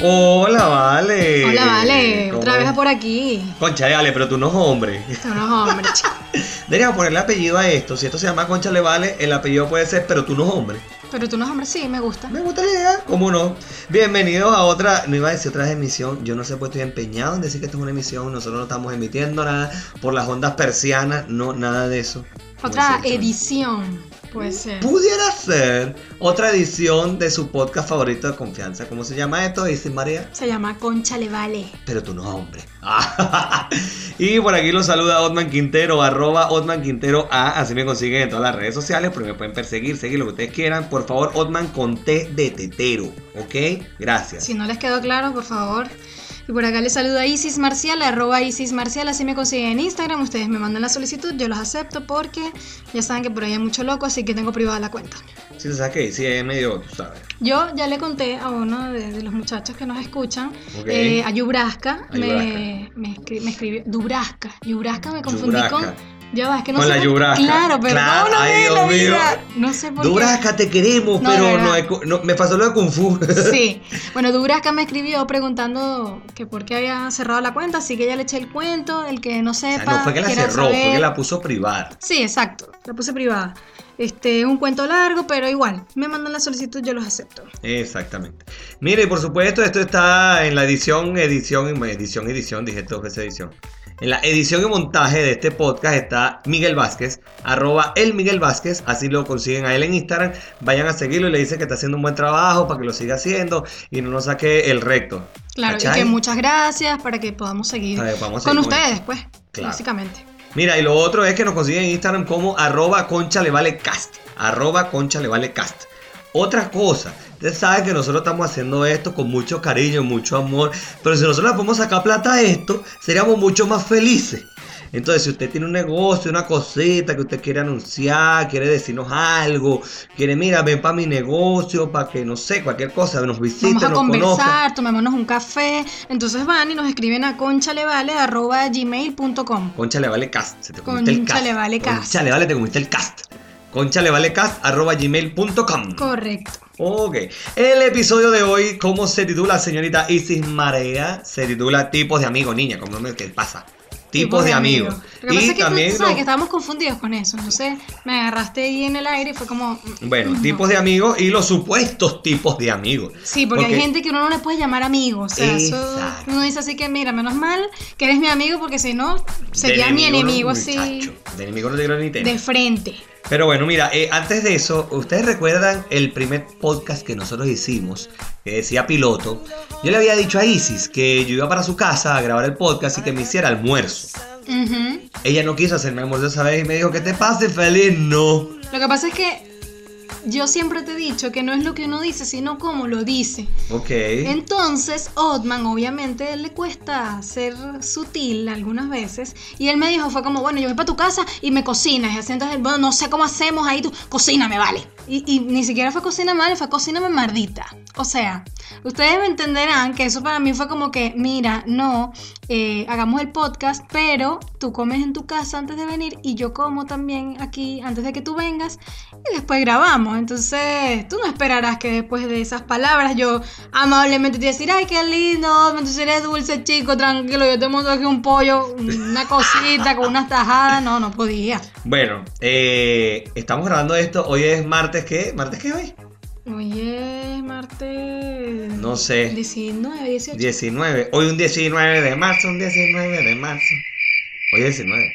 Hola, vale. Hola, vale. ¿Cómo Otra vez es? por aquí. Concha, vale, pero tú no es hombre. Son los hombres, chicos. Deberíamos ponerle apellido a esto. Si esto se llama Concha le vale, el apellido puede ser, pero tú no es hombre. Pero tú no es hombre, sí, me gusta. Me gusta la idea, ¿cómo no? Bienvenidos a otra, no iba a decir otra emisión, yo no sé, pues estoy empeñado en decir que esto es una emisión, nosotros no estamos emitiendo nada por las ondas persianas, no, nada de eso. Otra edición, puede ser. Pudiera ser otra edición de su podcast favorito de confianza. ¿Cómo se llama esto? Dice María. Se llama Concha le vale. Pero tú no eres hombre. y por aquí los saluda Otman Quintero, arroba Otman Quintero A. Así me consiguen en todas las redes sociales, pero me pueden perseguir, seguir lo que ustedes quieran. Por favor, Otman con T de tetero. ¿Ok? Gracias. Si no les quedó claro, por favor. Y por acá les saluda Isis Marcial, arroba Isis Marcial, así me consiguen en Instagram. Ustedes me mandan la solicitud, yo los acepto porque ya saben que por ahí hay mucho loco, así que tengo privada la cuenta. Si te sabes que sí, es medio, tú sabes. Yo ya le conté a uno de, de los muchachos que nos escuchan, Ok. eh, a Yubraska, A me, me, escri- me escribió, Dubraska, Yubraska me confundí con, ya va, es que no Con sé la Yubraska. Claro, pero Claro, no, ay, de la Dios mío. vida. no sé por qué. Dubrasca, te queremos, No, pero no, no- me pasó lo de Kung Fu. Sí, bueno, Dubraska me escribió preguntando que por qué había cerrado la cuenta, así que ya le eché el cuento, el que no O sea, sepa. no fue que la cerró, fue que la puso privada. Sí, exacto, la puse privada. Este es un cuento largo, pero igual, me mandan la solicitud, yo los acepto. Exactamente. Mire, y por supuesto, esto está en la edición, edición, edición, edición, dije dos veces edición. En la edición y montaje de este podcast está Miguel Vázquez, arroba el Miguel Vázquez, así lo consiguen a él en Instagram. Vayan a seguirlo y le dicen que está haciendo un buen trabajo para que lo siga haciendo y no nos saque el recto. Claro, ¿Cachai? y que muchas gracias para que podamos seguir con seguir ustedes, pues, Claro. básicamente. Mira, y lo otro es que nos consiguen en Instagram como arroba concha le vale cast. Arroba concha le vale cast. Otra cosa, ustedes saben que nosotros estamos haciendo esto con mucho cariño, mucho amor. Pero si nosotros le podemos sacar plata a esto, seríamos mucho más felices. Entonces, si usted tiene un negocio, una cosita que usted quiere anunciar, quiere decirnos algo, quiere, mira, ven para mi negocio, para que, no sé, cualquier cosa, nos visite, Vamos a nos conversar, tomémonos un café. Entonces van y nos escriben a conchalevale.gmail.com. Concha le vale cast. Se te comiste el cast. le vale cast. Concha le vale, te comiste el cast. Concha le vale cast arroba gmail.com. Correcto. Ok. El episodio de hoy, ¿cómo se titula, señorita Isis Marea? Se titula Tipos de amigos, niña. ¿Cómo me qué pasa? Tipos, de amigos. Lo que pasa es que tú- también. tú sabes que estábamos confundidos con eso. Entonces me agarraste ahí en el aire y fue como. mm, Bueno, no. tipos de amigos y los supuestos tipos de amigos. Sí, porque, hay gente que uno no le puede llamar amigo. O sea, eso, uno dice así que, mira, menos mal que eres mi amigo porque si no, de sería mi no, enemigo así muchacho. De enemigo no te quiero ni tener. de frente. Pero bueno, mira, eh, antes de eso, ¿ustedes recuerdan el primer podcast que nosotros hicimos? Que decía piloto. Yo le había dicho a Isis que yo iba para su casa a grabar el podcast y que me hiciera almuerzo. Ella no quiso hacerme almuerzo esa vez y me dijo que te pase feliz. No. Lo que pasa es que yo siempre te he dicho que no es lo que uno dice, sino cómo lo dice. Ok. Entonces, Otman, obviamente, le cuesta ser sutil algunas veces. Y él me dijo, fue como, bueno, yo voy para tu casa y me cocinas. Y así entonces, bueno, no sé cómo hacemos ahí, tú, cocíname, vale. Y, y ni siquiera fue cocíname, vale, fue cocíname mardita. O sea, ustedes me entenderán que eso para mí fue como que, mira, no, eh, hagamos el podcast, pero tú comes en tu casa antes de venir y yo como también aquí antes de que tú vengas y después grabamos. Entonces, tú no esperarás que después de esas palabras yo amablemente te decir, ay, qué lindo, entonces eres dulce, chico, tranquilo, yo te monto aquí un pollo, una cosita con unas tajadas. No, no podía. Bueno, eh, estamos grabando esto. Hoy es martes, ¿qué? ¿Martes qué hoy? Oye, martes. No sé. 19, 18. 19. Hoy un 19 de marzo, un 19 de marzo. Hoy es 19.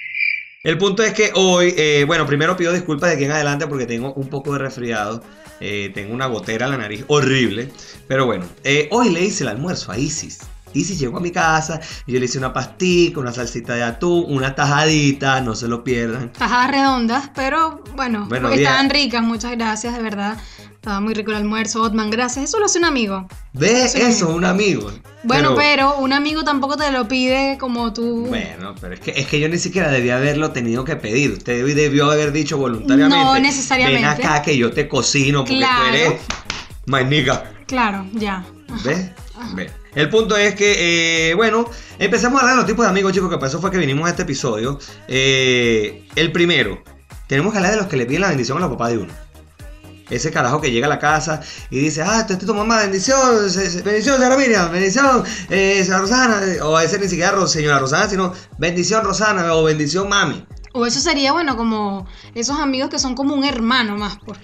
El punto es que hoy, eh, bueno, primero pido disculpas de aquí en adelante porque tengo un poco de resfriado. Eh, tengo una gotera en la nariz horrible. Pero bueno, eh, hoy le hice el almuerzo a Isis. Isis llegó a mi casa y yo le hice una pastica, una salsita de atún, una tajadita, no se lo pierdan. Tajadas redondas, pero bueno, Bueno, porque estaban ricas, muchas gracias, de verdad. Estaba muy rico el almuerzo, Otman, gracias. Eso lo hace un amigo. ¿Ves? Sí. Eso, un amigo. Bueno, pero, un amigo tampoco te lo pide como tú. Bueno, pero es que, es que yo ni siquiera debía haberlo tenido que pedir. Usted debió haber dicho voluntariamente. No necesariamente. Ven acá que yo te cocino porque Claro. tú eres my nigga. Claro, ya. ¿Ves? ¿Ves? El punto es que, eh, bueno, empezamos a hablar de los tipos de amigos, chicos, que pasó fue que vinimos a este episodio. Eh, el primero, tenemos que hablar de los que le piden la bendición a los papás de uno. Ese carajo que llega a la casa y dice, ah, esta es tu mamá, bendición, bendición, señora Miriam, bendición, eh, señora Rosana, o a veces ni siquiera señora Rosana, sino bendición Rosana o bendición mami. O eso sería, bueno, como esos amigos que son como un hermano más. Por...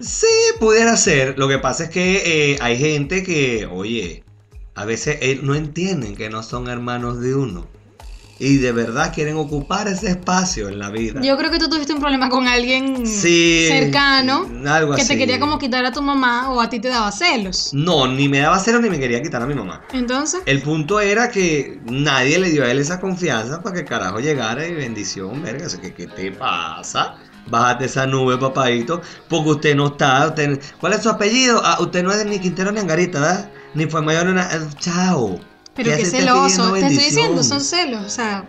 Sí, pudiera ser. Lo que pasa es que eh, hay gente que, oye, a veces eh, no entienden que no son hermanos de uno. Y de verdad quieren ocupar ese espacio en la vida. Yo creo que tú tuviste un problema con alguien Sí, cercano algo que así. te quería como quitar a tu mamá o a ti te daba celos. No, ni me daba cero ni me quería quitar a mi mamá. Entonces, El punto era que nadie le dio a él esa confianza para que carajo llegara y bendición, verga. ¿Qué, qué te pasa? Bájate esa nube, papadito, porque usted no está. Usted, ¿Cuál es su apellido? Ah, usted no es ni Quintero ni Angarita, ¿verdad? Ni fue mayor ni nada. Chao. pero qué celoso. Te estoy diciendo, son celos. O sea,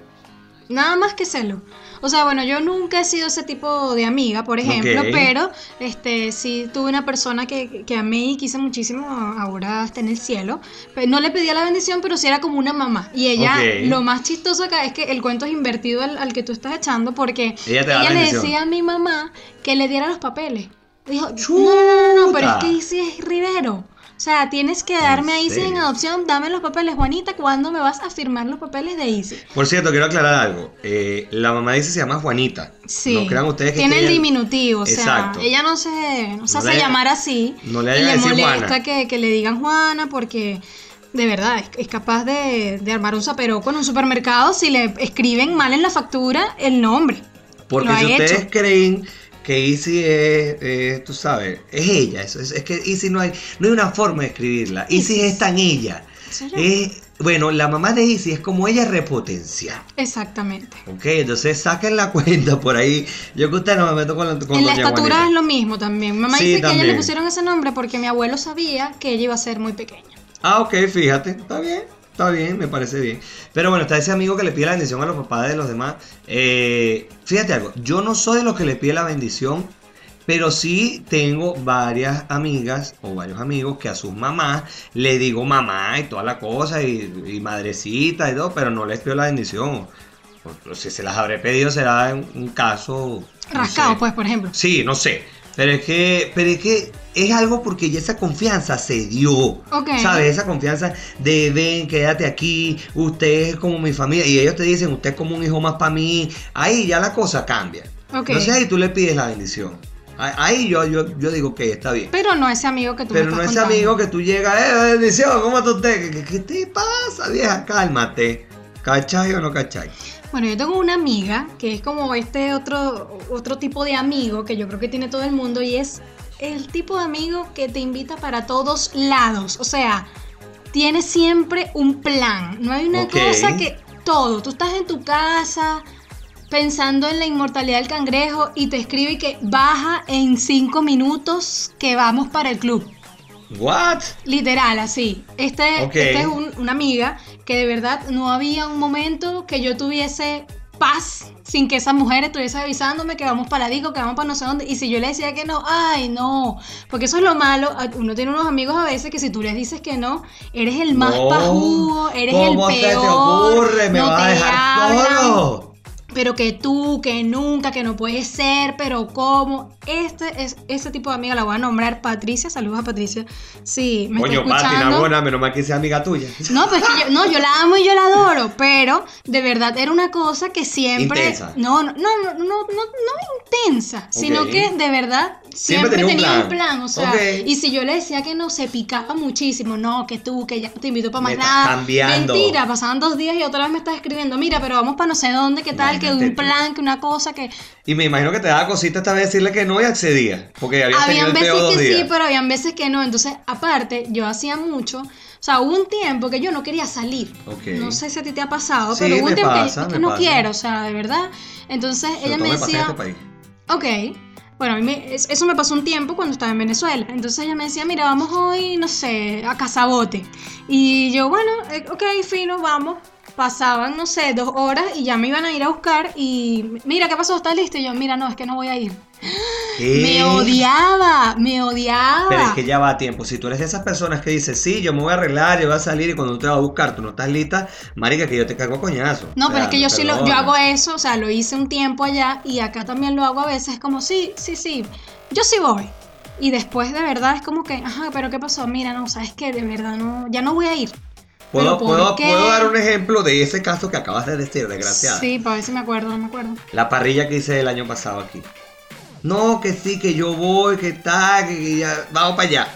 nada más que celos. O sea, bueno, yo nunca he sido ese tipo de amiga, por ejemplo, pero este sí tuve una persona que, que amé y quise muchísimo, ahora está en el cielo. No le pedía la bendición, pero sí era como una mamá. Y ella, lo más chistoso acá es que el cuento es invertido al, al que tú estás echando, porque Ella le decía a mi mamá que le diera los papeles. Dijo, no, no, no, no, pero es que Isis es Rivero. O sea, tienes que darme a Isis en adopción, dame los papeles, Juanita, ¿cuándo me vas a firmar los papeles de Isis? Por cierto, quiero aclarar algo. Eh, la mamá dice se llama Juanita. Sí. No crean ustedes que Tiene el diminutivo, o sea, Exacto. ella no se, no se No hace llamar así. no le y le molesta que, que le digan Juana porque de verdad es, capaz de, de armar un zaperoco en un supermercado si le escriben mal en la factura el nombre. Porque Lo si ustedes hecho. creen que Easy es, eh, tú sabes, es ella. Es, es- es que Easy no hay, no hay una forma de escribirla. Easy es tan ella. Es- bueno, la mamá de Easy es como ella repotenciada. Exactamente. Ok, entonces saquen la cuenta por ahí. Yo que usted no me meto con, la, con en la estatura Juanita. es lo mismo también. Mamá Sí, dice que a ella le también. pusieron ese nombre porque mi abuelo sabía que ella iba a ser muy pequeña. Ah, ok, fíjate. Está bien, está bien, me parece bien. Pero bueno, está ese amigo que le pide la bendición a los papás de los demás. Eh, fíjate algo, yo no soy de los que le pide la bendición, pero sí tengo varias amigas o varios amigos que a sus mamás le digo mamá y toda la cosa y, y madrecita y todo, pero no les pido la bendición. O- Si se las habré pedido será en un caso... no Rascado, sé. pues, por ejemplo. Sí, no sé. Pero es que, pero es que es algo porque ya esa confianza se dio. ¿Sabes? Esa confianza de ven, quédate aquí, usted es como mi familia. Y ellos te dicen, usted es como un hijo más para mí. Ahí ya la cosa cambia. Ok. Entonces ahí tú le pides la bendición. Ahí- yo, yo, yo digo que está bien. Pero no ese amigo que tú Pero me no estás ese contando. amigo que tú llegas, eh, bendición, ¿cómo está usted? ¿Qué, qué te pasa, vieja? Cálmate. ¿Cachai o no cachai? Bueno, yo tengo una amiga que es como este otro, otro tipo de amigo que yo creo que tiene todo el mundo y es el tipo de amigo que te invita para todos lados. O sea, tiene siempre un plan. No hay una cosa que todo. Tú estás en tu casa pensando en la inmortalidad del cangrejo y te escribe que baja en cinco minutos que vamos para el club. ¿What? Literal, así. Este, Ok. este es un- una amiga que de verdad no había un momento que yo tuviese paz sin que esa mujer estuviese avisándome que vamos para Digo, que vamos para no sé dónde. Y si yo le decía que no, ay, no. Porque eso es lo malo. Uno tiene unos amigos a veces que si tú les dices que no, eres el más No. eres el ¿Cómo peor. se te ocurre? Me no a dejar todo. Pero que tú, que nunca, que no puede ser, pero cómo. Este es ese tipo de amiga, la voy a nombrar Patricia. Saludos a Patricia. Sí, me Coño, está Pati, escuchando. buena, menos mal que sea amiga tuya. No, pues que yo, no, yo la amo y yo la adoro, pero de verdad era una cosa que siempre. Intensa. No, no, no, no, no, no, no intensa, sino Ok. que de verdad Siempre siempre, tenía un tenía un plan. plan. O sea, Ok. y si yo le decía que no, se picaba muchísimo. No, que tú, que ya no te invito para Me más estás nada. cambiando. Mentira, pasaban dos días y otra vez me estás escribiendo, mira, pero vamos para no sé dónde, qué tal, que un plan, que una cosa, que. Y me imagino que te daba cosita esta vez decirle que no y accedía. Porque había Habían el veces que días. sí, pero habían veces que no. Entonces, aparte, yo hacía mucho. O sea, hubo un tiempo que yo no quería salir. No sé si a ti te ha pasado, Sí, pero hubo un tiempo pasa, que, que no pasa. quiero, o sea, de verdad. Entonces, Sobre ella me en decía, este país. ok. Bueno, a mí me- es- eso me pasó un tiempo cuando estaba en Venezuela. Entonces ella me decía, mira, vamos hoy, no sé, a Casabote. Y yo, bueno, eh, ok, fino, vamos. Pasaban, no sé, dos horas y ya me iban a ir a buscar. Y mira, ¿qué pasó? ¿Estás listo? Y yo, mira, no, es que no voy a ir. ¿Qué? Me odiaba, me odiaba. Pero es que ya va a tiempo. Si tú eres de esas personas que dices, sí, yo me voy a arreglar, yo voy a salir y cuando tú te vas a buscar, tú no estás lista, marica, que yo te cago a coñazo. No, O pero es que yo sí lo, yo hago eso, o sea, lo hice un tiempo allá y acá también lo hago a veces como, sí, sí, sí, yo sí voy. y después de verdad es como que, ajá, pero ¿qué pasó? Mira, no, sabes que de verdad no, ya no voy a ir. ¿Puedo, ¿Pero por puedo, puedo dar un ejemplo de ese caso que acabas de decir, desgraciada? Sí, para ver si me acuerdo, no me acuerdo. La parrilla que hice el año pasado aquí. No, que sí, que yo voy, que está, que, ya, vamos para allá.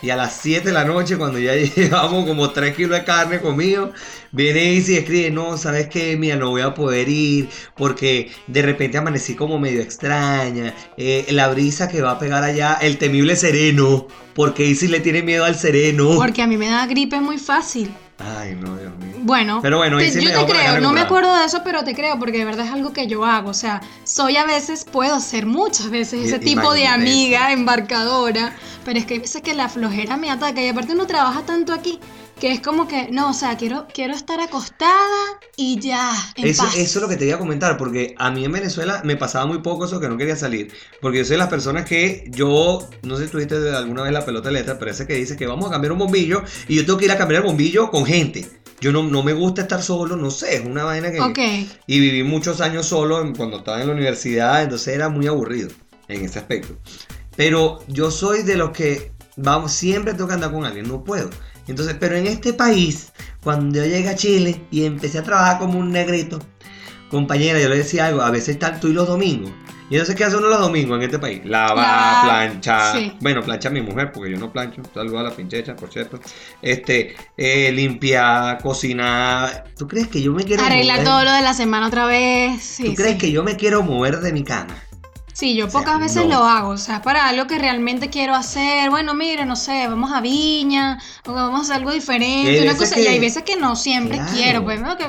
Y a las 7 de la noche, cuando ya llevamos como 3 kilos de carne comido, viene Izzy y escribe, no, ¿sabes qué? Mira, no voy a poder ir porque de repente amanecí como medio extraña. eh, la brisa que va a pegar allá, el temible sereno, porque Izzy le tiene miedo al sereno. Porque a mí me da gripe muy fácil. Ay, no, Dios mío. Bueno, Pero bueno, te- sí yo te creo, no me acuerdo de eso, pero te creo, porque de verdad es algo que yo hago. O sea, soy a veces, puedo ser muchas veces ese tipo de amiga embarcadora, pero es que hay veces que la flojera me ataca y aparte uno trabaja tanto aquí que es como que, no, o sea, quiero, quiero estar acostada y ya, en Eso, paz. eso es lo que te iba a comentar, porque a mí en Venezuela me pasaba muy poco eso que no quería salir. Porque yo soy de las personas que yo, no sé si tuviste alguna vez la pelota de letra, pero ese que dice que vamos a cambiar un bombillo y yo tengo que ir a cambiar el bombillo con gente. Yo no, no me gusta estar solo, no sé, es una vaina que... Ok. Y viví muchos años solo cuando estaba en la universidad, entonces era muy aburrido en ese aspecto. Pero yo soy de los que vamos, siempre tengo que andar con alguien, no puedo. Entonces, pero en este país, cuando yo llegué a Chile y empecé a trabajar como un negrito, compañera, yo le decía algo, a veces están tú y los domingos. Y entonces, ¿qué hace uno los domingos en este país? Lavar, planchar. sí. Bueno, plancha mi mujer, porque yo no plancho. Saludos a la pinchecha, por cierto. Este, eh, limpiar, cocinar. ¿Tú crees que yo me quiero Arreglar mover? todo lo de la semana otra vez. Sí, ¿Tú crees sí. que yo me quiero mover de mi cama? Sí, yo O sea, pocas veces no. lo hago, o sea, para algo que realmente quiero hacer. Bueno, mire, no sé, vamos a Viña, o vamos a hacer algo diferente, hay una cosa, y hay veces que no siempre Claro. quiero, pues, ¿no? Que,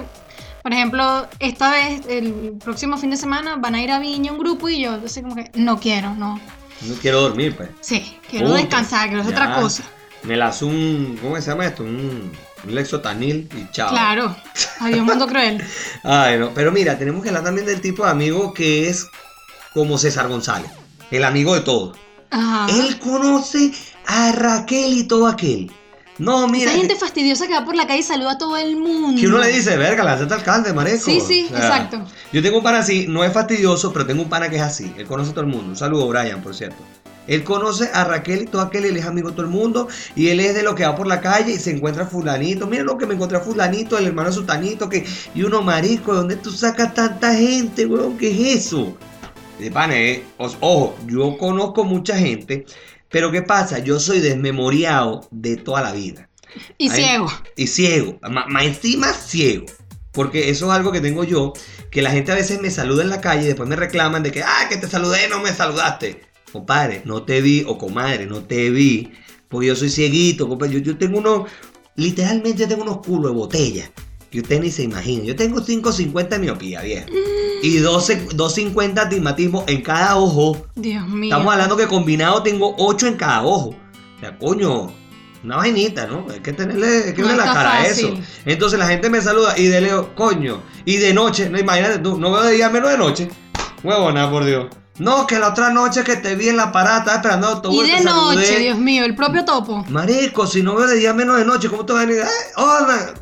por ejemplo, esta vez, el próximo fin de semana, van a ir a Viña un grupo y yo, así como que, no quiero, no. No quiero dormir, pues. Sí, quiero Punto. descansar, quiero hacer Ya. otra cosa. Me lazo un. ¿Cómo se llama esto? Un, un lexotanil y chao. Claro, adiós mundo cruel. Ay, no. Pero mira, tenemos que hablar también del tipo de amigo que es como César González. El amigo de todos. Ajá. Él conoce a Raquel y todo aquel. No, mira. Esa gente fastidiosa que va por la calle y saluda a todo el mundo. Que uno le dice, verga, la al alcalde, mareco. Sí, sí, exacto. Yo tengo un pana así, no es fastidioso, pero tengo un pana que es así. Él conoce a todo el mundo. Un saludo, Brian, por cierto. Él conoce a Raquel y todo aquel, él es amigo de todo el mundo. Y él es de lo que va por la calle y se encuentra fulanito. Mira lo que me encontré a fulanito, el hermano de sutanito. Que... Y uno, marico, ¿de dónde tú sacas tanta gente, weón? ¿Qué es eso? De pana, eh, Ojo, yo conozco mucha gente. Pero ¿qué pasa? Yo soy desmemoriado de toda la vida Y ciego. y ciego, más encima ciego. Porque eso es algo que tengo yo, que la gente a veces me saluda en la calle y después me reclaman de que, ah, que te saludé, no me saludaste. Compadre, no te vi, o comadre, no te vi, porque yo soy cieguito, compadre. Yo, yo tengo unos, literalmente tengo unos culos de botella, que usted ni se imagina. Yo tengo 5.50 de miopía, viejo. Y 12 2.50 de astigmatismo en cada ojo. Dios mío. Estamos hablando que combinado tengo 8 en cada ojo. O sea, coño, una vainita, ¿no? Hay que tenerle, hay que No verle la cara a eso. Entonces la gente me saluda y de leo, coño, y de noche, no imagínate tú, no veo de día menos de noche. Huevona, por Dios. No, que la otra noche que te vi en la parada, estaba esperando autobús. Y de noche. Dios mío, el propio topo. Marico, si no veo de día menos de noche, ¿cómo te vas a venir? ¡Eh, hola!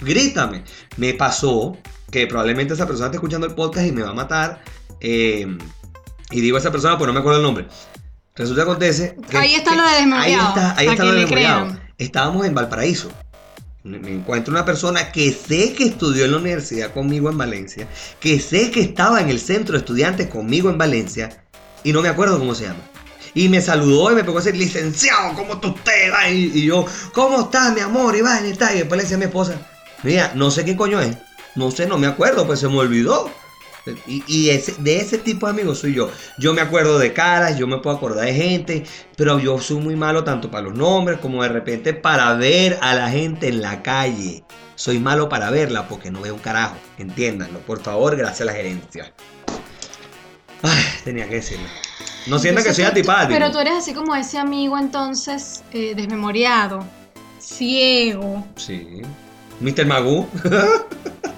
Grítame. Me pasó que probablemente esa persona está escuchando el podcast y me va a matar. eh, y digo a esa persona, pues no me acuerdo el nombre. Resulta que acontece. que- Ahí está que- lo de desmemoriado, Ahí está, ahí está lo de crean. Estábamos en Valparaíso. Me encuentro una persona que sé que estudió en la universidad conmigo en Valencia, que sé que estaba en el centro de estudiantes conmigo en Valencia, y no me acuerdo cómo se llama. Y me saludó y me pegó a decir, licenciado, ¿cómo está usted? va?" Y, y yo, ¿cómo estás, mi amor? Y va, y está. Y después le decía a mi esposa, mira, no sé qué coño es. No sé, no me acuerdo, pues se me olvidó. Y, y ese- de ese tipo de amigos soy yo. Yo me acuerdo de caras, yo me puedo acordar de gente, pero yo soy muy malo tanto para los nombres como de repente para ver a la gente en la calle. Soy malo para verla porque no veo un carajo. Entiéndanlo, por favor, gracias a la gerencia. Ay, tenía que decirlo. No sientan que soy antipático. Pero tú eres así como ese amigo entonces eh, desmemoriado, ciego, Sí. Mr. Magoo.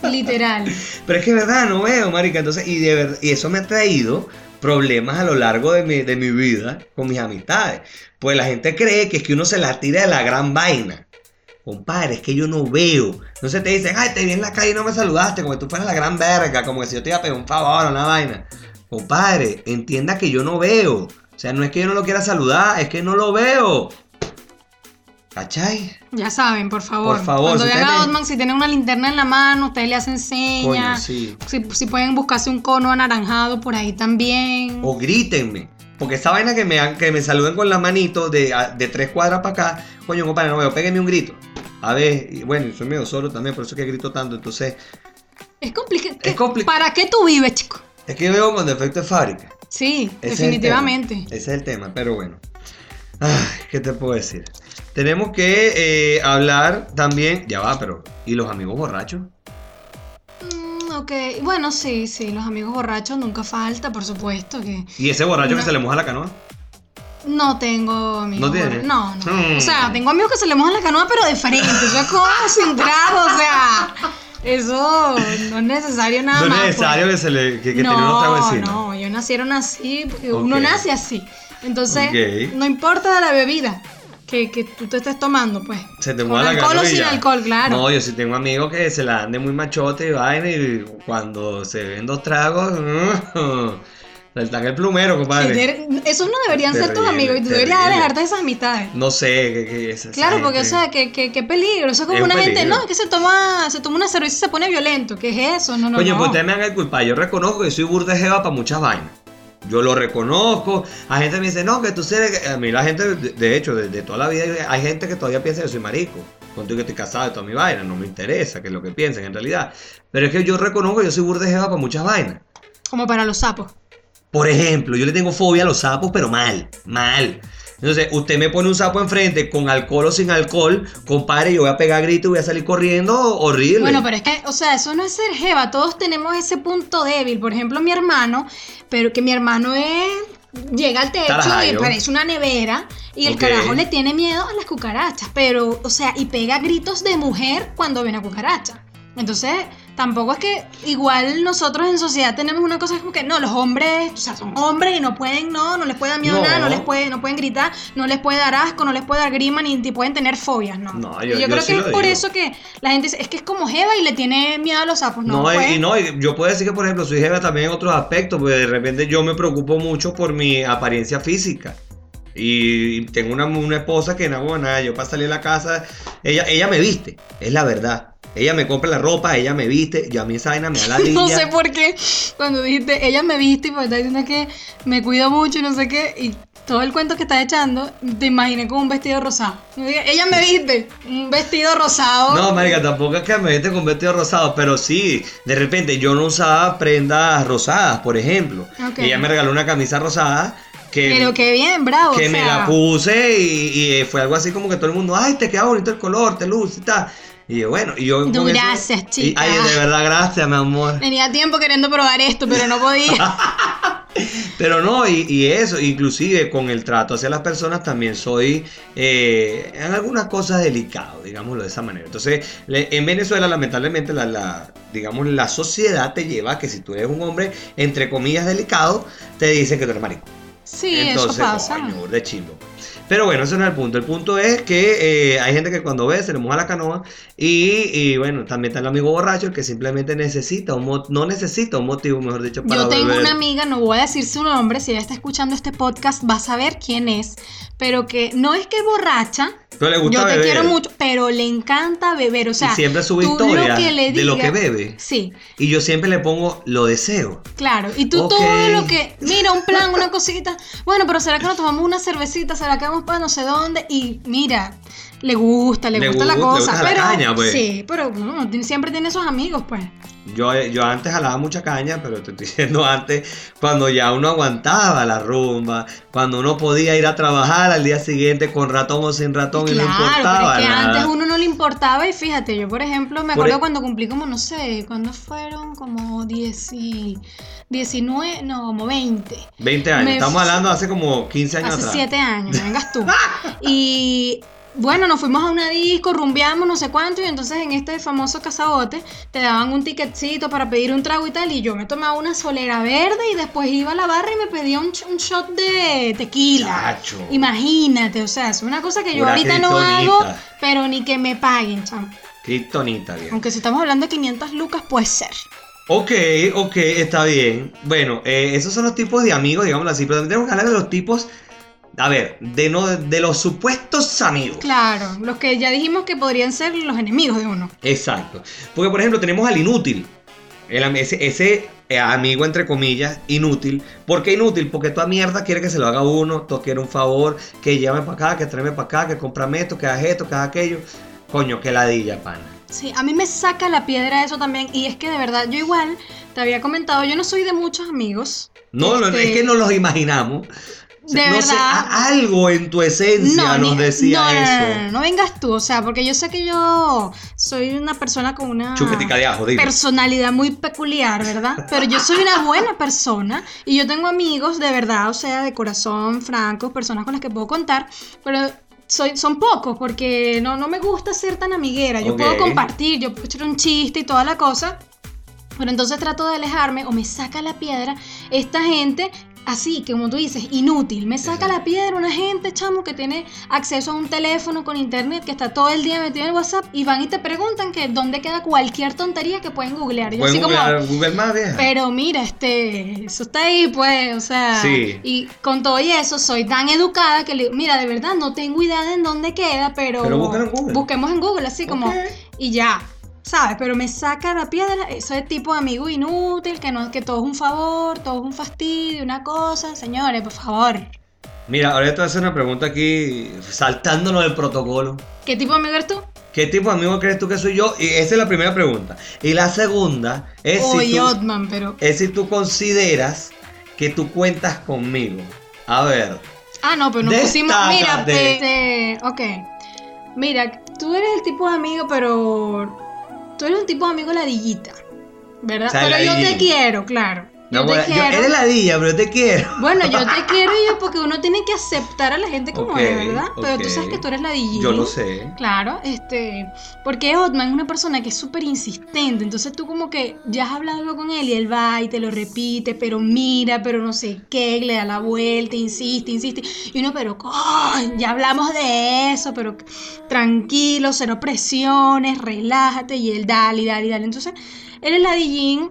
literal. Pero es que es verdad, no veo, marica. Entonces, y, de verdad, y eso me ha traído problemas a lo largo de mi, de mi vida con mis amistades. Pues la gente cree que es que uno se la tira de la gran vaina. Compadre, es que yo no veo. No se te dicen, ay, te vi en la calle y no me saludaste, como que tú fueras la gran verga, como que si yo te iba a pedir un favor o una vaina. Compadre, entienda que yo no veo. O sea, no es que yo no lo quiera saludar, es que no lo veo. ¿Cachai? Ya saben, por favor. Por favor, Cuando si vean a Otman, si tienen una linterna en la mano, ustedes le hacen señas. Sí. si, si pueden buscarse un cono anaranjado por ahí también. O grítenme. Porque esa vaina que me, que me saluden con la manito de, de tres cuadras para acá, coño, compadre, no veo, péguenme un grito. A ver, y bueno, soy medio solo también, por eso es que grito tanto. Entonces, Es complicado. Es compli- ¿Para qué tú vives, chico? es que veo con defecto de fábrica. Sí, Ese definitivamente. Ese es el tema, pero bueno. Ay, ¿qué te puedo decir? Tenemos que eh, hablar también. Ya va, pero. ¿Y los amigos borrachos? Mm, ok, bueno, sí, sí, los amigos borrachos nunca falta, por supuesto que... ¿Y ese borracho No. que se le moja la canoa? No tengo amigos. ¿No tienes? No, no. Hmm. O sea, tengo amigos que se le mojan la canoa, pero de frente. Eso es como sin o sea. Eso no es necesario nada no más. es necesario pues. que se le que, que no, tenga unos tragos encima. no, ellos nacieron así, porque uno nace así. Entonces, no importa la bebida que, que tú te estés tomando, pues. Se te moja la alcohol o sin alcohol, claro. No, yo sí tengo amigos que se la dan de muy machote y vaina y cuando se ven dos tragos, saltan el plumero, compadre. Esos no deberían ser tus amigos y tú deberías terrible. alejarte de esas amistades. No sé qué, qué es Claro, porque, o sea, que, que, que peligro. Eso es como Es una gente, no, es que se toma, se toma una cerveza y se pone violento. ¿Qué es eso? No, no, Coño, no. pues ustedes me hagan culpar. Yo reconozco que soy burda de jeva para muchas vainas. Yo lo reconozco. Hay gente que me dice, no, que tú eres. A mí la gente, de, hecho, de, de toda la vida, hay gente que todavía piensa que soy marico. Contigo que estoy casado de toda mi vaina. No me interesa que es lo que piensen en realidad. Pero es que yo reconozco que yo soy burda de jeva para muchas vainas. Como para los sapos. Por ejemplo, yo le tengo fobia a los sapos, pero mal, mal. Entonces, usted me pone un sapo enfrente con alcohol o sin alcohol, compadre, yo voy a pegar grito y voy a salir corriendo horrible. Bueno, pero es que, o sea, eso no es ser jeva. Todos tenemos ese punto débil. Por ejemplo, mi hermano, pero que mi hermano es. Llega al techo y parece una nevera. Y el carajo le tiene miedo a las cucarachas. Pero, o sea, y pega gritos de mujer cuando ve una cucaracha. Entonces, tampoco es que igual nosotros en sociedad tenemos una cosa como que no, los hombres, o sea, son hombres y no pueden, no, no les puede dar miedo No. nada, no les puede, no pueden gritar, no les puede dar asco, no les puede dar grima, ni, ni pueden tener fobias, no. No, Y yo- yo creo sí que es por digo. eso que la gente dice, es que es como Jeva y le tiene miedo a los sapos, no, No, y- pues. y no, y yo puedo decir que, por ejemplo, soy jeva también en otros aspectos, porque de repente yo me preocupo mucho por mi apariencia física. Y, tengo una, una esposa que no, nada, yo para salir a la casa, ella, ella me viste, es la verdad. Ella me compra la ropa, ella me viste, y a mí esa vaina me da la No sé por qué, cuando dijiste, ella me viste y pues está diciendo que me cuido mucho y no sé qué, y todo el cuento que estás echando, te imaginé con un vestido rosado. Yo Ella me viste, un vestido rosado. No, marica, tampoco es que me viste con vestido rosado, pero sí, de repente yo no usaba prendas rosadas, por ejemplo. Ok. Y ella me regaló una camisa rosada que... Pero qué bien, bravo. que o me la puse y, y fue algo así como que todo el mundo, ay, te queda bonito el color, te luce y tal. Y yo, bueno, y yo. Tú, eso- gracias, y- chica. ay, de verdad, gracias, mi amor. Tenía tiempo queriendo probar esto, pero no podía. Pero no, y, y eso, inclusive con el trato hacia las personas también soy eh, en algunas cosas delicado, digámoslo de esa manera. Entonces, en Venezuela, lamentablemente, la, la- digamos, la sociedad te lleva a que si tú eres un hombre, entre comillas, delicado, te dicen que tú eres marico. Sí, Entonces, eso pasa. coño, de chimbo. Pero bueno, ese no es el punto. El punto es que eh, hay gente que cuando ve se le moja la canoa y, y, bueno, también está el amigo borracho el que simplemente necesita un mo- no necesita un motivo, mejor dicho, para Yo tengo una amiga, no voy a decir su nombre, si ella está escuchando este podcast va a saber quién es, pero que no es que es borracha, Pero le gusta yo te quiero mucho, pero le encanta beber, o sea, y siempre sube le de lo que bebe. Sí, Y yo siempre le pongo lo deseo. claro, y tú Ok. todo lo que, mira, un plan, una cosita, bueno, pero ¿será que nos tomamos una cervecita? ¿Será que vamos para no sé dónde? Y mira, le gusta, le, Le gusta la gusta, cosa, gusta la pero caña, pues. sí, pero siempre tiene sus amigos, pues. Yo, yo antes jalaba mucha caña, pero te estoy diciendo antes, cuando ya uno aguantaba la rumba, cuando uno podía ir a trabajar al día siguiente con ratón o sin ratón y no Claro, importaba pero es que nada. antes uno no le importaba y fíjate, yo por ejemplo me acuerdo e- cuando cumplí como, no sé, cuando fueron como 10 y- 19, no, como 20. 20 años, Me- estamos hablando hace como 15 años Hace atrás. 7 años, vengas tú. Y bueno, nos fuimos a una disco, rumbeamos, no sé cuánto, y entonces en este famoso cazabote te daban un ticketcito para pedir un trago y tal, y yo me tomaba una solera verde y después iba a la barra y me pedía un, shot de tequila. Chacho. Imagínate, o sea, es una cosa que yo ahorita no hago, pero ni que me paguen, chamo. Kryptonita, viejo. Aunque si estamos hablando de 500 lucas, puede ser. Ok, ok, está bien. Bueno, eh, esos son los tipos de amigos, digámoslo así, pero también tenemos que hablar de los tipos, a ver, de, no, de los supuestos amigos. Claro, los que ya dijimos que podrían ser los enemigos de uno. Exacto. Porque, por ejemplo, tenemos al inútil. El ese, ese, eh, amigo, entre comillas, inútil. ¿Por qué inútil? Porque toda mierda quiere que se lo haga uno, todo quiere un favor, que llame para acá, que tráeme para acá, que cómprame esto, que hagas esto, que hagas aquello. Coño, que ladilla, pana. Sí, a mí me saca la piedra eso también. Y es que de verdad, yo igual te había comentado, yo no soy de muchos amigos. No, no, Este, es que no los imaginamos. O sea, De no sé, verdad. a- algo en tu esencia nos ni- decía no, no, eso. No, no, no vengas tú, o sea, porque yo sé que yo soy una persona con una de ajo, personalidad muy peculiar, ¿verdad? Pero yo soy una buena persona y yo tengo amigos de verdad, o sea, de corazón, francos, personas con las que puedo contar, pero soy, son pocos porque no, no me gusta ser tan amiguera. Yo puedo compartir, yo puedo echar un chiste y toda la cosa, pero entonces trato de alejarme o me saca la piedra esta gente así, que como tú dices, inútil. Me saca la piedra una gente, chamo, que tiene acceso a un teléfono con internet, que está todo el día metido en el WhatsApp y van y te preguntan que dónde queda cualquier tontería que pueden googlear. Yo así como, googlear Google más vieja. pero mira, este, eso está ahí, pues, o sea, Sí. y con todo y eso soy tan educada que le digo, mira, de verdad no tengo idea de en dónde queda, pero, Pero en Google. busquemos en Google, así como, y ya, ¿sabes? Pero me saca la piedra ese tipo de amigo inútil, que no, que todo es un favor, todo es un fastidio, una cosa, señores, por favor. Mira, ahora te voy a hacer una pregunta aquí, saltándonos del protocolo. ¿Qué tipo de amigo eres tú? ¿Qué tipo de amigo crees tú que soy yo? Y esa es la primera pregunta. Y la segunda es, si, tú, Otman, pero... es si tú consideras que tú cuentas conmigo. A ver, Ah, no, pero nos pusimos. Mira, este, ok. Mira, tú eres el tipo de amigo, pero. Tú eres un tipo de amigo ladillita. ¿Verdad? O sea, pero yo te quiero, claro. Yo no, te bueno, yo- quiero. eres ladilla, pero te quiero. Bueno, yo te quiero y yo porque uno tiene que aceptar a la gente como es, ¿verdad? Pero tú sabes que tú eres ladillín. Yo lo sé. Claro, este, porque Otman es una persona que es súper insistente, entonces tú como que ya has hablado algo con él y él va y te lo repite, pero mira, pero no sé qué, le da la vuelta, insiste, insiste, y uno, pero ya hablamos de eso, pero tranquilo, cero presiones, relájate, y él dale, dale, dale, entonces él es ladillín,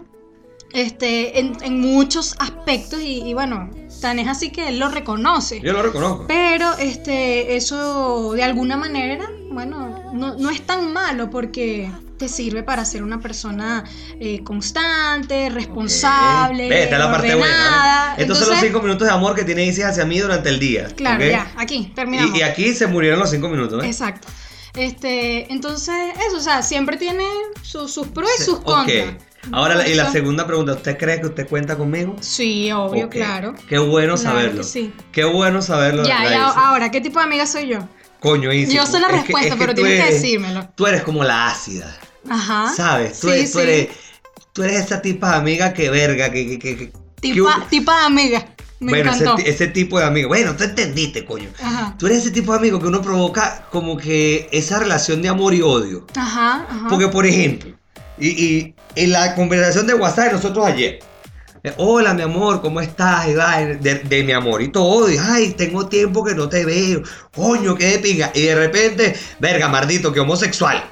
este, en, en muchos aspectos y, y bueno, tan es así que él lo reconoce. Yo lo reconozco. Pero este, eso de alguna manera, bueno, no, no es tan malo porque te sirve para ser una persona eh, constante, responsable, Ve, esta es la parte buena. ¿eh? Estos son los Entonces, cinco minutos de amor que tiene Isis hacia mí durante el día. Claro, ya, aquí, terminamos. Y, y aquí se murieron los cinco minutos. ¿eh? Exacto. Este, entonces, eso, o sea, siempre tiene su- sus pros y sus ok. contras. Ahora, y la segunda pregunta, ¿usted cree que usted cuenta conmigo? Sí, obvio, claro. Qué bueno Claro saberlo. sí. Qué bueno saberlo. Ya, ya, ahora, ¿qué tipo de amiga soy yo? Coño, Isis. Yo sé la es que- respuesta, es pero tienes que decírmelo. Tú eres como la ácida. Ajá. ¿Sabes? Tú, Sí, eres, tú, sí. eres, tú eres esa tipa de amiga que verga, que... que, que- Tipa, tipa de amiga. Me bueno, ese, tipo de amigo. Bueno, tú entendiste, coño. Ajá. Tú eres ese tipo de amigo que uno provoca como que esa relación de amor y odio. Ajá, ajá. Porque, por ejemplo, y, en la conversación de WhatsApp de nosotros ayer, eh, hola mi amor, ¿cómo estás? Va, de, de mi amor y todo, y ay, tengo tiempo que no te veo, coño, qué de pinga. Y de repente, verga, mardito, que homosexual.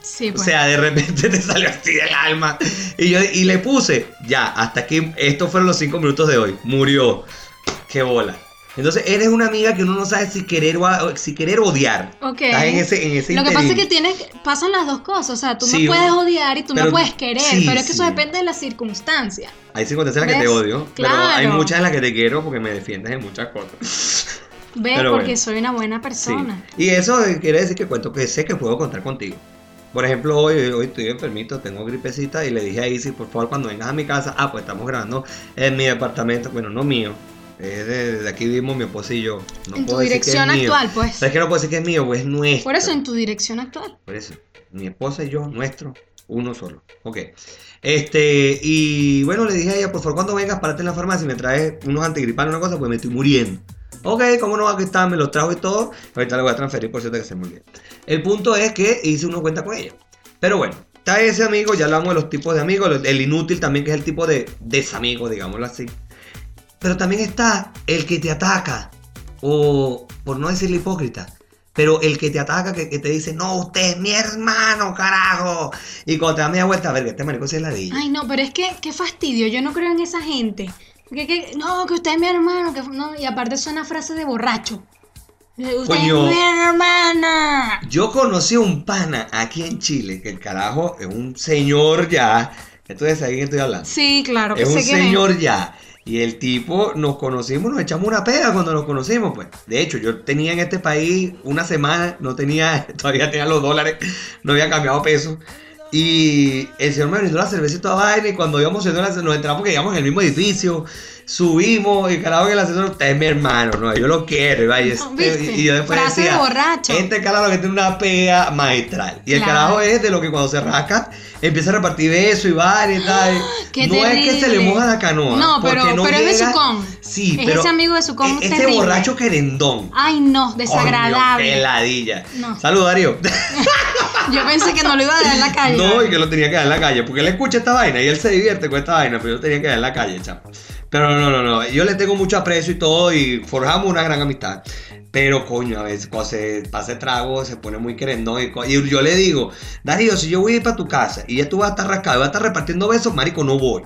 sí, O pues. sea, de repente te salió así del alma. Y yo y le puse, ya, hasta aquí, estos fueron los cinco minutos de hoy. Murió. Qué bola. Entonces, eres una amiga que uno no sabe si querer o si querer odiar. Ok. Estás en ese, en ese Lo que pasa es que tienes, pasan las dos cosas, o sea, tú Sí, me puedes odiar y tú me pero- puedes querer, sí, pero es que eso depende de la circunstancia. Hay circunstancias en las que te odio, pero hay Claro. muchas en las que te quiero porque me defiendes en muchas cosas. Pero Porque bueno. soy una buena persona. Y eso quiere decir que cuento que sé que puedo contar contigo. Por ejemplo, hoy, hoy estoy enfermito, tengo gripecita y le dije a Isis, por favor, cuando vengas a mi casa, ah, pues estamos grabando en mi departamento, bueno, no mío, es de, de aquí vivimos mi esposa y yo. No en tu que es dirección mío. actual, pues. ¿Sabes que no puedo decir que es mío? Pues es nuestro. Por eso en tu dirección actual. Por eso, mi esposa y yo, nuestro, uno solo. Ok. Este, y bueno, le dije a ella, por favor, cuando vengas, párate en la farmacia y me traes unos antigripales, una cosa, pues me estoy muriendo. Ok, ¿cómo no va a estar? Me los trajo y todo. Ahorita le voy a transferir, por cierto, que se muy bien. El punto es que hice una cuenta con ella. Pero bueno, está ese amigo, ya hablamos de los tipos de amigos, el inútil también, que es el tipo de desamigo, digámoslo así. Pero también está el que te ataca, o por no decirle hipócrita, Pero el que te ataca, que, que te dice, no, usted es mi hermano, carajo. Y cuando te da media vuelta, a ver, que este marico sí es ladilla. Ay, no, pero es que, qué fastidio, yo no creo en esa gente. Que, que- no, que usted es mi hermano, que no, y aparte suena frase de borracho. Eh, Usted Coño. es mi hermana. Yo conocí a un pana aquí en Chile, que el carajo es un señor ya. Entonces, ¿sabes de quién estoy hablando? Sí, claro, que es un sé señor ya. Y el tipo, nos conocimos, nos echamos una peda cuando nos conocimos, pues. De hecho, yo tenía en este país una semana, no tenía, todavía tenía los dólares, no había cambiado peso. Y el señor me brindó la cerveza y toda vaina. Y cuando íbamos nos entramos porque íbamos en el mismo edificio. Subimos y carajo que el asesor, usted es mi hermano, no, yo lo quiero. Y, vaya, No, este- y yo después Frase decía, borracho. este carajo que tiene una pea maestral. Y el Claro. carajo es de lo que cuando se rasca, empieza a repartir besos y vaina y tal. Qué no es que se le moja la canoa. No, pero- no pero es de llega- Sucón. Sí, Es pero ese amigo de Sucón e- Ese terrible. borracho querendón. Ay, no, Coño, desagradable. qué ladilla. No. Salud, Darío. Yo pensé que no lo iba a dar en la calle. No, y que lo tenía que dar en la calle, porque él escucha esta vaina y él se divierte con esta vaina, pero yo lo tenía que dar en la calle, chamo. Pero no, no, no, yo le tengo mucho aprecio y todo y forjamos una gran amistad. Pero coño, a veces cuando se pasa el trago se pone muy querendón y, yo le digo, Darío, si yo voy a ir para tu casa y ya tú vas a estar rascado y vas a estar repartiendo besos, marico, no voy.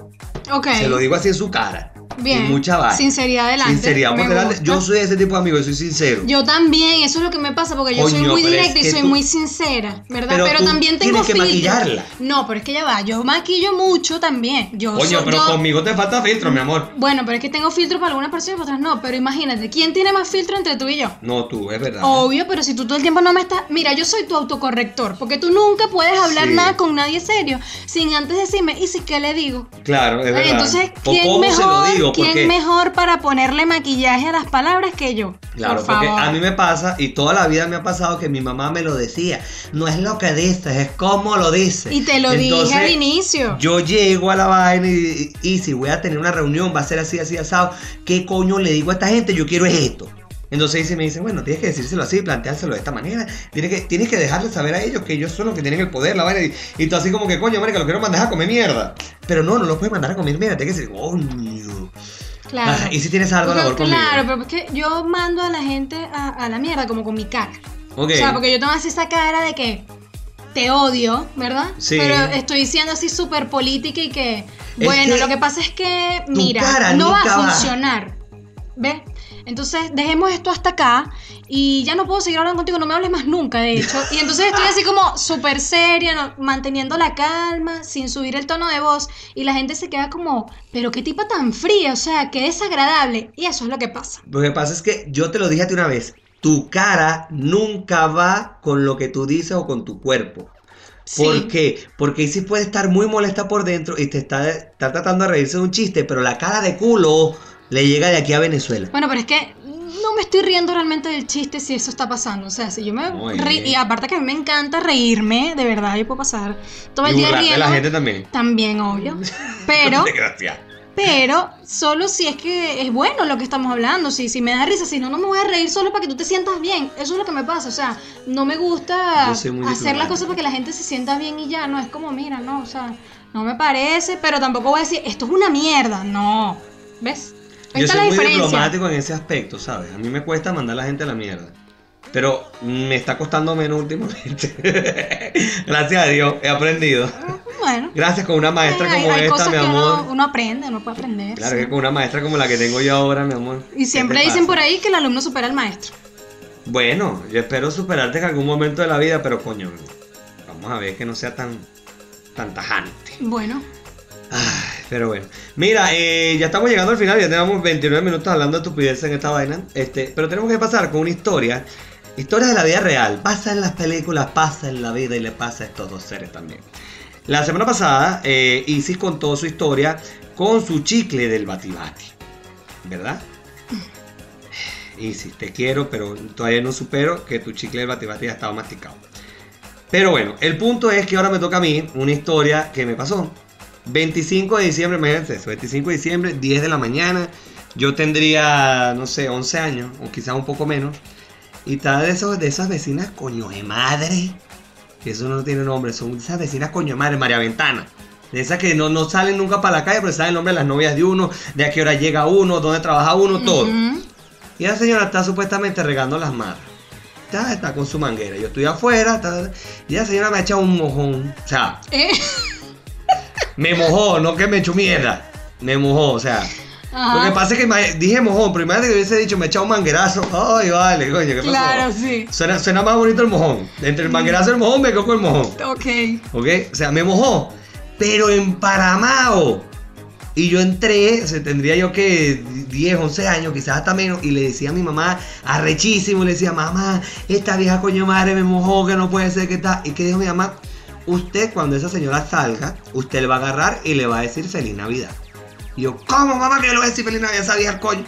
Ok. Se lo digo así en su cara. Bien. Y mucha vaina. Sinceridad delante. Sinceridad por delante. Yo soy ese tipo de amigo, yo soy sincero. Yo también, eso es lo que me pasa, porque yo soy muy es directa y soy tú- muy sincera, ¿verdad? Pero Pero, tú también tengo tienes que maquillarla. No, pero es que ya va, yo maquillo mucho también. Yo Coño, soy- pero yo- conmigo te falta filtro, mi amor. Bueno, pero es que tengo filtro para algunas personas y para otras no. Pero imagínate, ¿quién tiene más filtro entre tú y yo? No, tú, es verdad. Obvio, pero si tú todo el tiempo no me estás. Mira, yo soy tu autocorrector, porque tú nunca puedes hablar Sí. nada con nadie serio sin antes decirme, ¿y si qué le digo? Claro, es verdad. Entonces, ¿quién cómo se lo mejor, digo? ¿quién Porque- mejor para ponerle maquillaje a las palabras que yo? Claro, Por porque favor. a mí me pasa y toda la vida me ha pasado que mi mamá me lo decía. No es lo que dices, es cómo lo dices. Y te lo Entonces, dije al inicio. Yo llego a la vaina y, y- y si voy a tener una reunión, va a ser así, así, asado. ¿Qué coño le digo a esta gente? Yo quiero esto. Entonces dice, me dicen, bueno, tienes que decírselo así, planteárselo de esta manera. Tienes que, tienes que dejarles saber a ellos que ellos son los que tienen el poder, la vaina. Y, y tú así como que, coño, marica, lo quiero mandar a comer mierda. Pero no, no lo puedes mandar a comer mierda. Tienes que decir, coño. Claro. Ah, y si tienes algo Porque, labor conmigo. claro, pero es que yo mando a la gente a, a la mierda como con mi cara. Ok. O sea, porque yo tengo así esa cara de que te odio, ¿verdad? Sí. Pero estoy siendo así súper política y que, bueno, que lo que pasa es que, mira, no va a funcionar. ¿Ves? Entonces, dejemos esto hasta acá y ya no puedo seguir hablando contigo, no me hables más nunca, de hecho. Y entonces estoy así como súper seria, no- manteniendo la calma, sin subir el tono de voz. Y la gente se queda como, pero qué tipa tan fría, o sea, qué desagradable. Y eso es lo que pasa. Lo que pasa es que yo te lo dije a ti una vez. Tu cara nunca va con lo que tú dices o con tu cuerpo. Sí. ¿Por qué? Porque sí puede estar muy molesta por dentro y te está, está tratando de reírse de un chiste, pero la cara de culo le llega de aquí a Venezuela. Bueno, pero es que no me estoy riendo realmente del chiste si eso está pasando. O sea, si yo me y aparte que a mí me encanta reírme, de verdad, yo puedo pasar todo el día riendo. la gente también. También, obvio. Pero, pero, solo si es que es bueno lo que estamos hablando. Si, si me da risa, si no, no me voy a reír solo para que tú te sientas bien. Eso es lo que me pasa. O sea, no me gusta hacer las cosas para que la gente se sienta bien y ya. No es como, mira, no, o sea, no me parece, pero tampoco voy a decir, esto es una mierda. No. ¿Ves? Yo soy muy diferencia. diplomático en ese aspecto, ¿sabes? A mí me cuesta mandar a la gente a la mierda. Pero me está costando menos últimamente. Gracias a Dios, he aprendido. Bueno. Gracias con una maestra hay, como hay esta, mi amor. uno, uno aprende, uno puede aprender. Claro sí. que con una maestra como la que tengo yo ahora, mi amor. Y siempre dicen por ahí que el alumno supera al maestro. Bueno, yo espero superarte en algún momento de la vida, pero coño, vamos a ver que no sea tan, tan tajante. Bueno, Ay, pero bueno. Mira, eh, ya estamos llegando al final, ya tenemos 29 minutos hablando de estupidez en esta vaina. Este, pero tenemos que pasar con una historia. Historia de la vida real. Pasa en las películas, pasa en la vida y le pasa a estos dos seres también. La semana pasada, eh, Isis contó su historia con su chicle del batibati. ¿Verdad? Isis, te quiero, pero todavía no supero que tu chicle del batibati ya estaba masticado. Pero bueno, el punto es que ahora me toca a mí una historia que me pasó. 25 de diciembre, imagínense eso, 25 de diciembre, 10 de la mañana. Yo tendría, no sé, 11 años, o quizás un poco menos. Y tal de, esos, de esas vecinas coño de madre. Que eso no tiene nombre, son esas vecinas coño de madre, María Ventana. De esas que no, no salen nunca para la calle, pero saben el nombre de las novias de uno, de a qué hora llega uno, dónde trabaja uno, todo. Y la señora está supuestamente regando las matas. ta, está con su manguera. Yo estoy afuera, ta, y la señora me echa un mojón. O sea, Eh, me mojó, no que me echó mierda. Me mojó, o sea. ajá. Lo que pasa es que dije mojón, pero imagínate que hubiese dicho me echa un manguerazo. Ay, vale, coño, ¿qué pasó? Claro, sí. Suena, suena más bonito el mojón. Entre el manguerazo y el mojón me con el mojón. Ok. ¿Ok? O sea, me mojó. Pero emparamado. Y yo entré, o sea, tendría yo que 10, 11 años, quizás hasta menos, y le decía a mi mamá, arrechísimo, le decía, mamá, esta vieja coño madre me mojó, que no puede ser que está. Y que dijo mi mamá, usted cuando esa señora salga, usted le va a agarrar y le va a decir feliz Navidad. Y yo, ¿cómo mamá que le voy a decir feliz Navidad a esa vieja coño?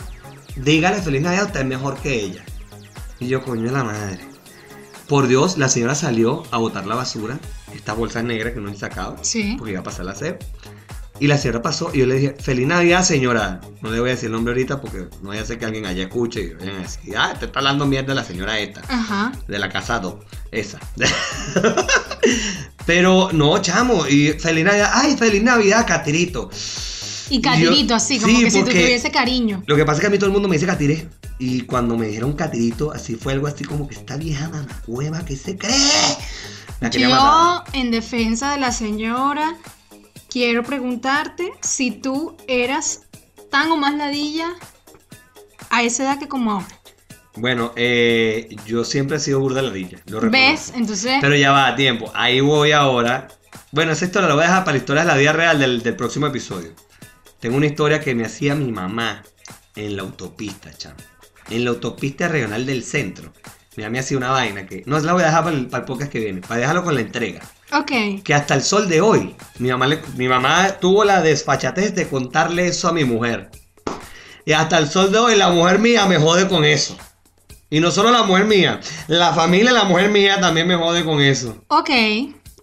Dígale feliz Navidad, usted es mejor que ella. Y yo, coño de la madre. Por Dios, la señora salió a botar la basura, esta bolsa negra que no le sacaba, Sí. porque iba a pasar la sed. Y la señora pasó y yo le dije, feliz Navidad, señora. No le voy a decir el nombre ahorita porque no vaya a ser que alguien allá escuche y vayan a decir, ah, te está hablando mierda la señora esta, Ajá. de la casa 2, esa. Pero no, chamo, y feliz Navidad, ay, feliz Navidad, Catirito. Y catirito Yo- así, como sí, que si tú tuviese cariño. Lo que pasa es que a mí todo el mundo me dice Catire. Y cuando me dijeron Catirito, así fue algo así como que esta vieja mamacueva que se cree. La quería matar. Yo, en defensa de la señora, quiero preguntarte si tú eras tan o más ladilla a esa edad que como ahora. Bueno, eh, yo siempre he sido burda ladilla. Lo. ¿Ves? Entonces, Pero ya va a tiempo. Ahí voy ahora. Bueno, esa historia la voy a dejar para la historia de la vida real del, del próximo episodio. Tengo una historia que me hacía mi mamá en la autopista, chamo. En la autopista regional del centro. Mi mamá me hacía una vaina que no la voy a dejar para el, para el podcast que viene, para dejarlo con la entrega. Ok. Que hasta el sol de hoy, mi mamá, le- mi mamá tuvo la desfachatez de contarle eso a mi mujer. Y hasta el sol de hoy, la mujer mía me jode con eso. Y no solo la mujer mía, la familia de la mujer mía también me jode con eso. Ok.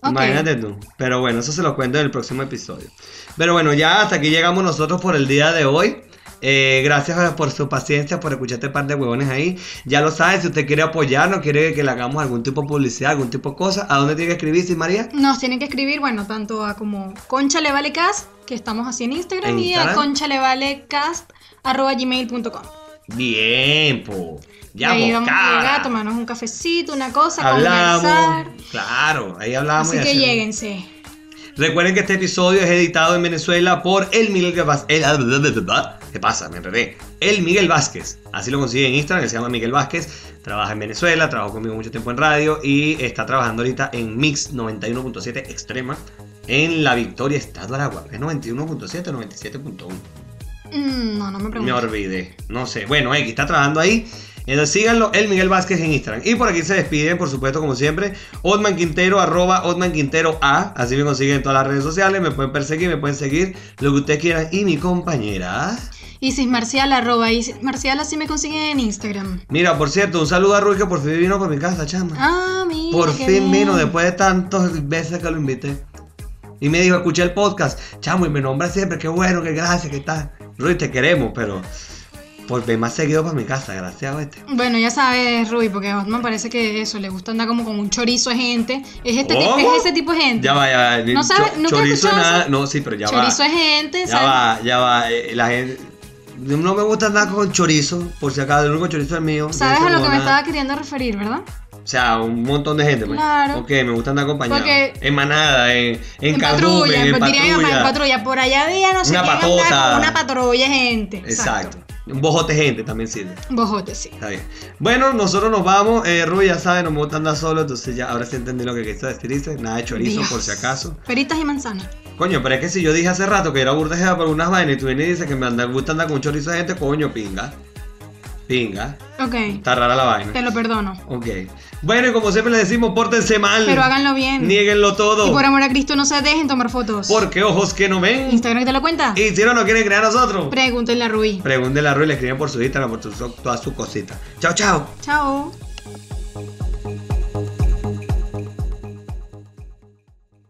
Ok. Imagínate tú. Pero bueno, eso se lo cuento en el próximo episodio. Pero bueno, ya hasta aquí llegamos nosotros por el día de hoy. Eh, gracias por su paciencia, por escuchar este par de huevones ahí. Ya lo saben, si usted quiere apoyarnos, quiere que le hagamos algún tipo de publicidad, algún tipo de cosa, ¿a dónde tiene que escribir, sí, María? Nos tienen que escribir, bueno, tanto a como Concha Le Vale Cast, que estamos así en Instagram, En y a. Concha Le Vale Cast, arroba gmail.com. Bien, po. Ya, ahí vamos a llegar a tomarnos un cafecito, una cosa, Hablamos. conversar. Claro, ahí hablamos. Así y que hacemos. lléguense. Recuerden que este episodio es editado en Venezuela por el Miguel Vázquez. El, ¿Qué pasa? Me enredé. El Miguel Vázquez. Así lo consigue en Instagram, que se llama Miguel Vázquez. Trabaja en Venezuela, trabajó conmigo mucho tiempo en radio y está trabajando ahorita en Mix 91.7 Extrema en La Victoria, Estado Aragua. ¿Es 91.7 o 97.1? Mm, no, no me Me preguntes. olvidé. No sé. Bueno, X está trabajando ahí. Entonces síganlo, el Miguel Vázquez en Instagram. Y por aquí se despiden, por supuesto, como siempre, Otman Quintero, arroba Otman Quintero A. Así me consiguen en todas las redes sociales. Me pueden perseguir, me pueden seguir, lo que ustedes quieran. Y mi compañera. Isis Marcial, arroba Isis Marcial, así me consiguen en Instagram. Mira, por cierto, un saludo a Rui que por fin vino por mi casa, chama. Ah, mira. por fin bien. vino, después de tantas veces que lo invité. Y me dijo, escuché el podcast, chamo, y me nombra siempre, qué bueno, qué gracias, qué tal. Rui, te queremos, pero por ver más seguido para mi casa, gracias a este. Bueno, ya sabes, Rui, porque a Otman parece que eso, le gusta andar como con un chorizo de gente. Es, este es ese tipo de gente. Ya va, ya va. ¿No sabes? Cho- ¿Nunca chorizo nada. eso? No, sí, pero ya chorizo va. es gente, Ya ¿sabes? va, ya va. eh, La gente. No me gusta andar con chorizo, por si acaso, el único chorizo es mío. ¿Sabes a lo que me nada. estaba queriendo referir, verdad? O sea, un montón de gente, pues. Claro. Ok, me gusta andar acompañado. Porque- En manada, en, en, En cardumen, patrulla, en pues, diría mamá, patrulla. en patrulla. Por allá había no sé Una patota. con una patrulla de gente. Exacto. Un bojote gente también sirve. Bojote, sí. Está bien. Bueno, nosotros nos vamos. Eh, ya sabe, no me gusta andar solo, entonces ya ahora sí entendí lo que quiso decirse. Nada de chorizo, Dios. por si acaso. Peritas y manzanas. Coño, pero es que si yo dije hace rato que era burdejada por unas vainas y tú vienes y dices que me anda, gusta andar con un chorizo de gente, coño, pinga. Pinga. Ok, Está rara la vaina. te lo perdono. Ok. Bueno, y como siempre les decimos, pórtense mal. Pero háganlo bien. Nieguenlo todo. Y por amor a Cristo no se dejen tomar fotos. Porque ojos que no ven. Instagram te lo cuenta. Y si no nos quieren creer a nosotros, Pregúntenle a Rui. pregúntenle a Rui, le escriben por su Instagram, por su- todas sus cositas. Chao, chao. Chao.